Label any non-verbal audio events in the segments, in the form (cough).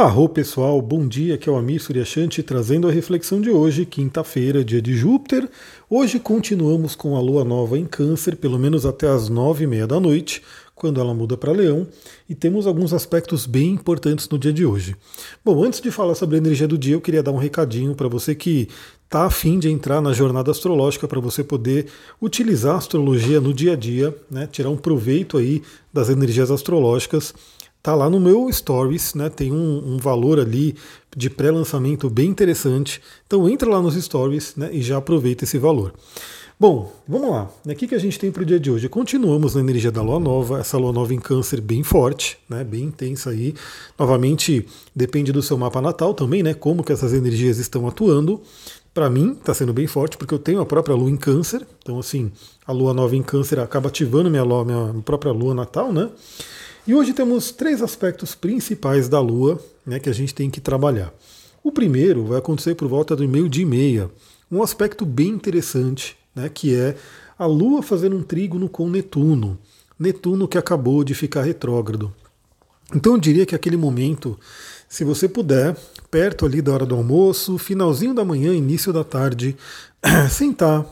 Arro pessoal, bom dia, aqui é o Amir Suryashanti trazendo a reflexão de hoje, quinta-feira, dia de Júpiter. Hoje continuamos com a lua nova em Câncer, pelo menos até as nove e meia da noite, quando ela muda para Leão, e temos alguns aspectos bem importantes no dia de hoje. Bom, antes de falar sobre a energia do dia, eu queria dar um recadinho para você que está afim de entrar na jornada astrológica para você poder utilizar a astrologia no dia a dia, né, tirar um proveito aí das energias astrológicas. Tá lá no meu Stories, né? Tem um, um valor ali de pré-lançamento bem interessante. Então entra lá nos Stories né, e já aproveita esse valor. Bom, vamos lá. O que, a gente tem para o dia de hoje? Continuamos na energia da Lua Nova, essa Lua Nova em Câncer bem forte, né, bem intensa aí. Novamente, depende do seu mapa natal também, né? Como que essas energias estão atuando. Para mim, está sendo bem forte, porque eu tenho a própria Lua em Câncer. Então, assim, a Lua Nova em Câncer acaba ativando minha, lua, minha própria Lua natal, né? E hoje temos três aspectos principais da Lua né, que a gente tem que trabalhar. O primeiro vai acontecer por volta do meio dia e meia, um aspecto bem interessante, né, que é a Lua fazendo um trígono com Netuno. Netuno que acabou de ficar retrógrado. Então eu diria que aquele momento, se você puder, perto ali da hora do almoço, finalzinho da manhã, início da tarde, (clears throat) sentar,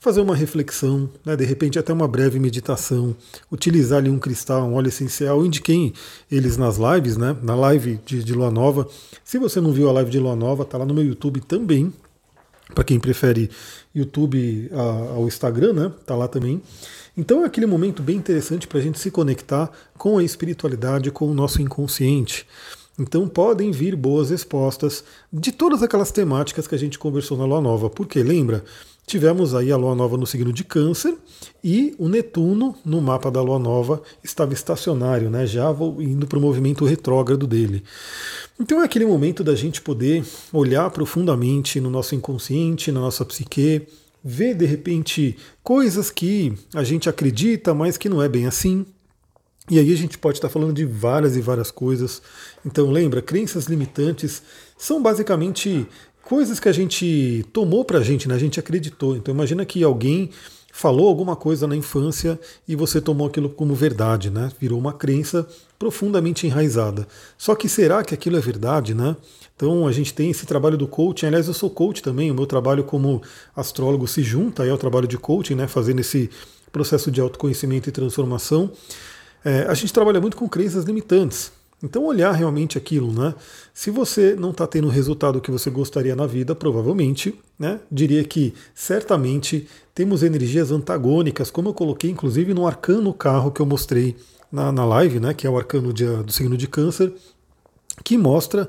fazer uma reflexão, né, de repente até uma breve meditação, utilizar ali um cristal, um óleo essencial, indiquem eles nas lives, né, na live de, de Lua Nova. Se você não viu a live de Lua Nova, tá lá no meu YouTube também, para quem prefere YouTube ao Instagram, né, tá lá também. Então é aquele momento bem interessante para a gente se conectar com a espiritualidade, com o nosso inconsciente. Então podem vir boas respostas de todas aquelas temáticas que a gente conversou na Lua Nova. Porque lembra, tivemos aí a Lua Nova no signo de Câncer e o Netuno no mapa da Lua Nova estava estacionário, né, já indo para o movimento retrógrado dele. Então é aquele momento da gente poder olhar profundamente no nosso inconsciente, na nossa psique, ver de repente coisas que a gente acredita, mas que não é bem assim. E aí a gente pode estar falando de várias e várias coisas. Então lembra, crenças limitantes são basicamente coisas que a gente tomou para a gente, né? a gente acreditou. Então imagina que alguém falou alguma coisa na infância e você tomou aquilo como verdade, né? Virou uma crença profundamente enraizada. Só que será que aquilo é verdade, né? Então a gente tem esse trabalho do coaching. Aliás, eu sou coach também. O meu trabalho como astrólogo se junta aí ao trabalho de coaching, né? Fazendo esse processo de autoconhecimento e transformação. É, a gente trabalha muito com crenças limitantes. Então, olhar realmente aquilo, né? Se você não está tendo o resultado que você gostaria na vida, provavelmente, né? Diria que certamente temos energias antagônicas, como eu coloquei inclusive no arcano carro que eu mostrei na, na live, né? Que é o arcano de, do signo de Câncer, que mostra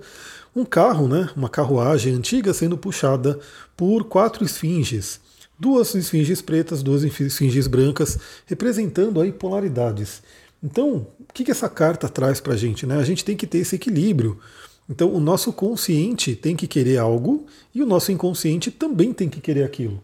um carro, né? Uma carruagem antiga sendo puxada por quatro esfinges. Duas esfinges pretas, duas esfinges brancas, representando aí polaridades. Então, o que, que essa carta traz para a gente? Né? A gente tem que ter esse equilíbrio. Então, o nosso consciente tem que querer algo e o nosso inconsciente também tem que querer aquilo.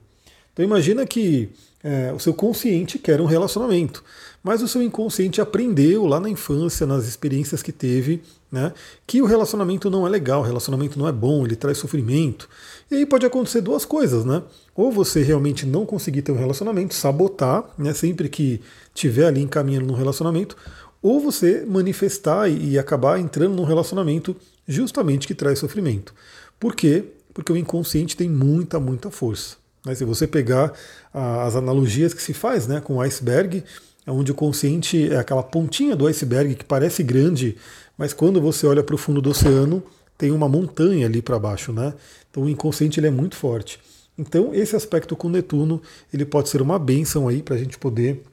Então, imagina que é, o seu consciente quer um relacionamento, mas o seu inconsciente aprendeu lá na infância, nas experiências que teve, né, que o relacionamento não é legal, o relacionamento não é bom, ele traz sofrimento. E aí pode acontecer duas coisas, né? Ou você realmente não conseguir ter um relacionamento, sabotar, né, sempre que tiver ali encaminhando num relacionamento, ou você manifestar e, e acabar entrando num relacionamento justamente que traz sofrimento. Por quê? Porque o inconsciente tem muita, muita força. Né? Se você pegar as analogias que se faz né, com o iceberg, onde o consciente é aquela pontinha do iceberg que parece grande, mas quando você olha para o fundo do oceano, tem uma montanha ali para baixo, né? Então o inconsciente ele é muito forte. Então esse aspecto com Netuno ele pode ser uma benção aí para a gente poder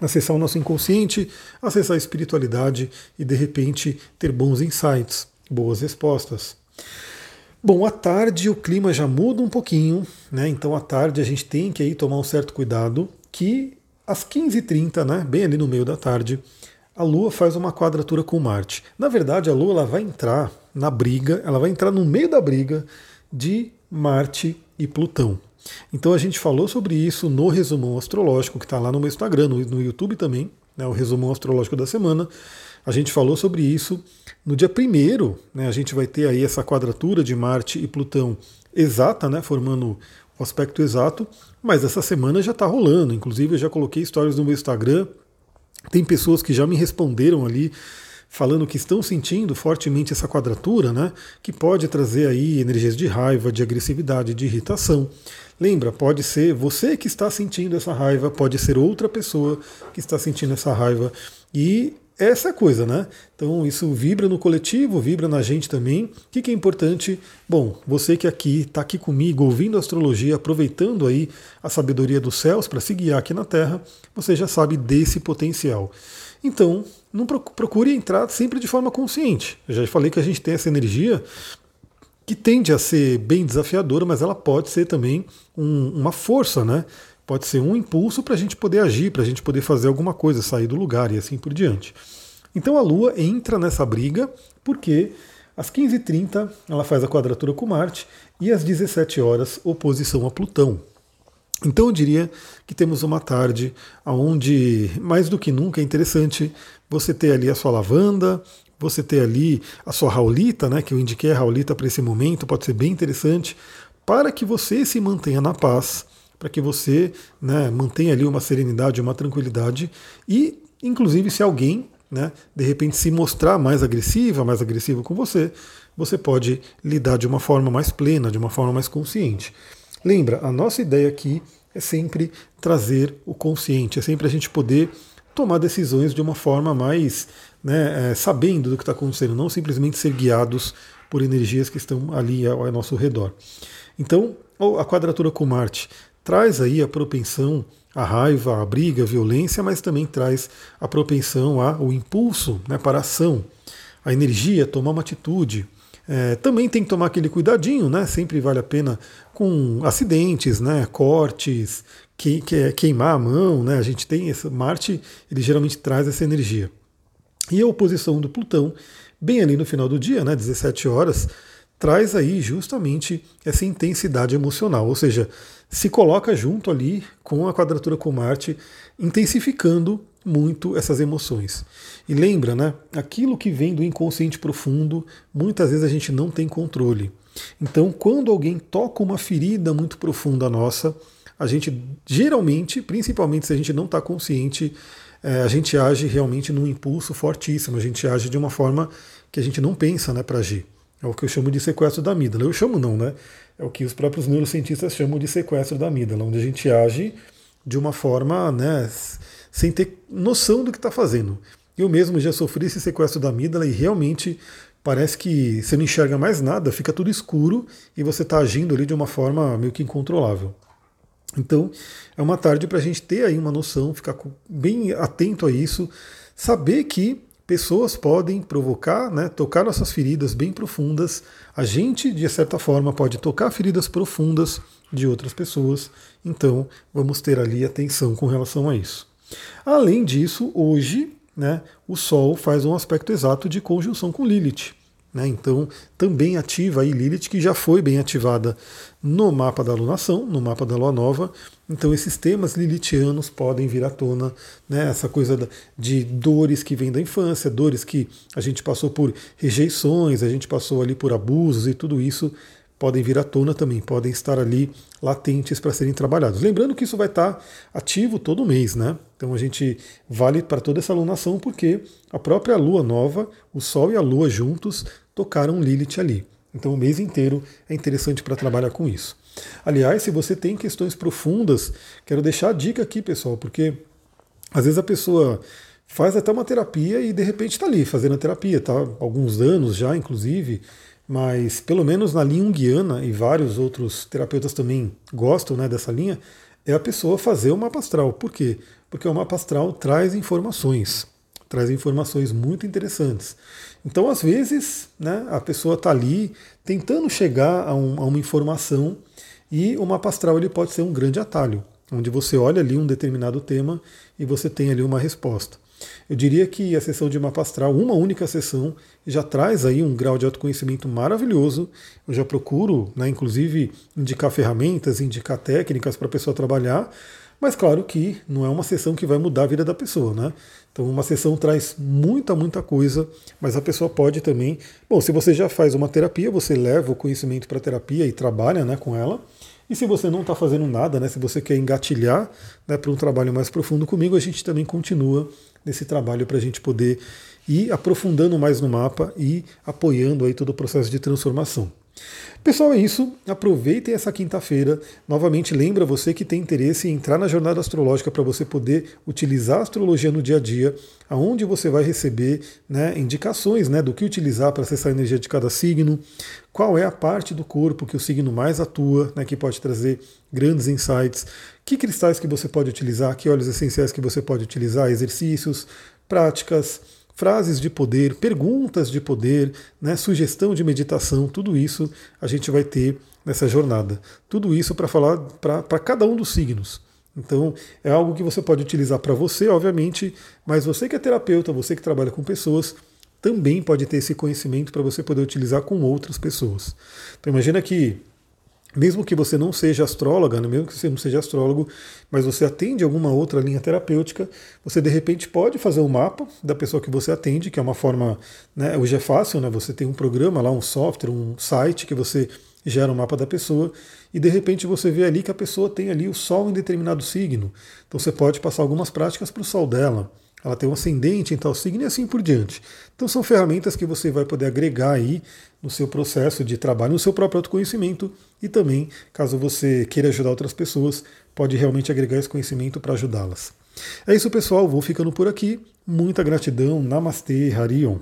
acessar o nosso inconsciente, acessar a espiritualidade e de repente ter bons insights, boas respostas. Bom, à tarde o clima já muda um pouquinho, né? Então à tarde a gente tem que aí tomar um certo cuidado que às 15h30, né, bem ali no meio da tarde, a Lua faz uma quadratura com Marte. Na verdade, a Lua ela vai entrar na briga, ela vai entrar no meio da briga de Marte e Plutão. Então a gente falou sobre isso no resumão astrológico, que está lá no meu Instagram, no, YouTube também, né, o resumão astrológico da semana. A gente falou sobre isso. No dia primeiro, né, a gente vai ter aí essa quadratura de Marte e Plutão exata, né, formando o aspecto exato, mas essa semana já está rolando. Inclusive, eu já coloquei stories no meu Instagram. Tem pessoas que já me responderam ali falando que estão sentindo fortemente essa quadratura, né? Que pode trazer aí energias de raiva, de agressividade, de irritação. Lembra, pode ser você que está sentindo essa raiva, pode ser outra pessoa que está sentindo essa raiva. E é a coisa, né? Então isso vibra no coletivo, vibra na gente também. O que, que é importante? Bom, você que aqui está aqui comigo, ouvindo astrologia, aproveitando aí a sabedoria dos céus para se guiar aqui na Terra, você já sabe desse potencial. Então, não procure entrar sempre de forma consciente. Eu já falei que a gente tem essa energia que tende a ser bem desafiadora, mas ela pode ser também um, uma força, né? Pode ser um impulso para a gente poder agir, para a gente poder fazer alguma coisa, sair do lugar e assim por diante. Então a Lua entra nessa briga porque às 15h30 ela faz a quadratura com Marte e às 17 horas oposição a Plutão. Então eu diria que temos uma tarde onde, mais do que nunca, é interessante você ter ali a sua lavanda, você ter ali a sua raulita, né, que eu indiquei a raulita para esse momento, pode ser bem interessante, para que você se mantenha na paz, para que você né, mantenha ali uma serenidade, uma tranquilidade e, inclusive, se alguém né, de repente se mostrar mais agressiva, mais agressivo com você, você pode lidar de uma forma mais plena, de uma forma mais consciente. Lembra, a nossa ideia aqui é sempre trazer o consciente, é sempre a gente poder tomar decisões de uma forma mais né, é, sabendo do que está acontecendo, não simplesmente ser guiados por energias que estão ali ao, ao nosso redor. Então, a quadratura com Marte traz aí a propensão à raiva, à briga, à violência, mas também traz a propensão ao impulso né, para a ação, a energia, tomar uma atitude. É, também tem que tomar aquele cuidadinho, né? Sempre vale a pena com acidentes, né? Cortes, que, que é queimar a mão, né? A gente tem esse Marte, ele geralmente traz essa energia. E a oposição do Plutão, bem ali no final do dia, né? 17 horas, traz aí justamente essa intensidade emocional, ou seja, se coloca junto ali com a quadratura com Marte, intensificando muito essas emoções. E lembra, né? Aquilo que vem do inconsciente profundo, muitas vezes a gente não tem controle. Então, quando alguém toca uma ferida muito profunda nossa, a gente geralmente, principalmente se a gente não está consciente, é, a gente age realmente num impulso fortíssimo, a gente age de uma forma que a gente não pensa né, para agir. É o que eu chamo de sequestro da amígdala. Eu chamo não, né? É o que os próprios neurocientistas chamam de sequestro da amígdala, onde a gente age de uma forma, né, sem ter noção do que está fazendo. Eu mesmo já sofri esse sequestro da amígdala e realmente parece que você não enxerga mais nada, fica tudo escuro e você está agindo ali de uma forma meio que incontrolável. Então, é uma tarde para a gente ter aí uma noção, ficar bem atento a isso, saber que pessoas podem provocar, né, tocar nossas feridas bem profundas. A gente, de certa forma, pode tocar feridas profundas de outras pessoas. Então, vamos ter ali atenção com relação a isso. Além disso, hoje, né, o Sol faz um aspecto exato de conjunção com Lilith. Né? Então, também ativa aí Lilith, que já foi bem ativada no mapa da lunação, no mapa da lua nova. Então, esses temas lilithianos podem vir à tona, né? essa coisa de dores que vêm da infância, dores que a gente passou por rejeições, a gente passou ali por abusos e tudo isso podem vir à tona também, podem estar ali latentes para serem trabalhados. Lembrando que isso vai estar ativo todo mês, né? Então a gente vale para toda essa alunação porque a própria lua nova, o Sol e a Lua juntos, tocaram Lilith ali. Então o mês inteiro é interessante para trabalhar com isso. Aliás, se você tem questões profundas, quero deixar a dica aqui, pessoal, porque às vezes a pessoa faz até uma terapia e de repente está ali fazendo a terapia, tá? Alguns anos já, inclusive, mas pelo menos na linha Jungiana e vários outros terapeutas também gostam né, dessa linha, é a pessoa fazer o mapa astral. Por quê? Porque o mapa astral traz informações, traz informações muito interessantes. Então, às vezes, né, a pessoa está ali tentando chegar a, um, a, uma informação e o mapa astral ele pode ser um grande atalho, onde você olha ali um determinado tema e você tem ali uma resposta. Eu diria que a sessão de mapa astral, uma única sessão, já traz aí um grau de autoconhecimento maravilhoso. Eu já procuro, né, inclusive, indicar ferramentas, indicar técnicas para a pessoa trabalhar, mas claro que não é uma sessão que vai mudar a vida da pessoa, né? Então, uma sessão traz muita, muita coisa, mas a pessoa pode também. Bom, se você já faz uma terapia, você leva o conhecimento para a terapia e trabalha né, com ela. E se você não está fazendo nada, né, se você quer engatilhar né, para um trabalho mais profundo comigo, a gente também continua nesse trabalho para a gente poder e aprofundando mais no mapa e apoiando aí todo o processo de transformação. Pessoal, é isso. Aproveitem essa quinta-feira. Novamente, lembra você que tem interesse em entrar na jornada astrológica para você poder utilizar a astrologia no dia a dia, aonde você vai receber né, indicações né, do que utilizar para acessar a energia de cada signo, qual é a parte do corpo que o signo mais atua, né, que pode trazer grandes insights, que cristais que você pode utilizar, que óleos essenciais que você pode utilizar, exercícios, práticas frases de poder, perguntas de poder, né, sugestão de meditação, tudo isso a gente vai ter nessa jornada. Tudo isso para falar para cada um dos signos. Então, é algo que você pode utilizar para você, obviamente, mas você que é terapeuta, você que trabalha com pessoas, também pode ter esse conhecimento para você poder utilizar com outras pessoas. Então, imagina que mesmo que você não seja astróloga, né, mesmo que você não seja astrólogo, mas você atende alguma outra linha terapêutica, você de repente pode fazer um mapa da pessoa que você atende, que é uma forma, né, hoje é fácil, né, você tem um programa lá, um software, um site que você gera um mapa da pessoa e de repente você vê ali que a pessoa tem ali o sol em determinado signo. Então você pode passar algumas práticas para o sol dela ela tem um ascendente em tal signo e assim por diante. Então são ferramentas que você vai poder agregar aí no seu processo de trabalho, no seu próprio autoconhecimento e também, caso você queira ajudar outras pessoas, pode realmente agregar esse conhecimento para ajudá-las. É isso, pessoal. Vou ficando por aqui. Muita gratidão. Namastê, Harion.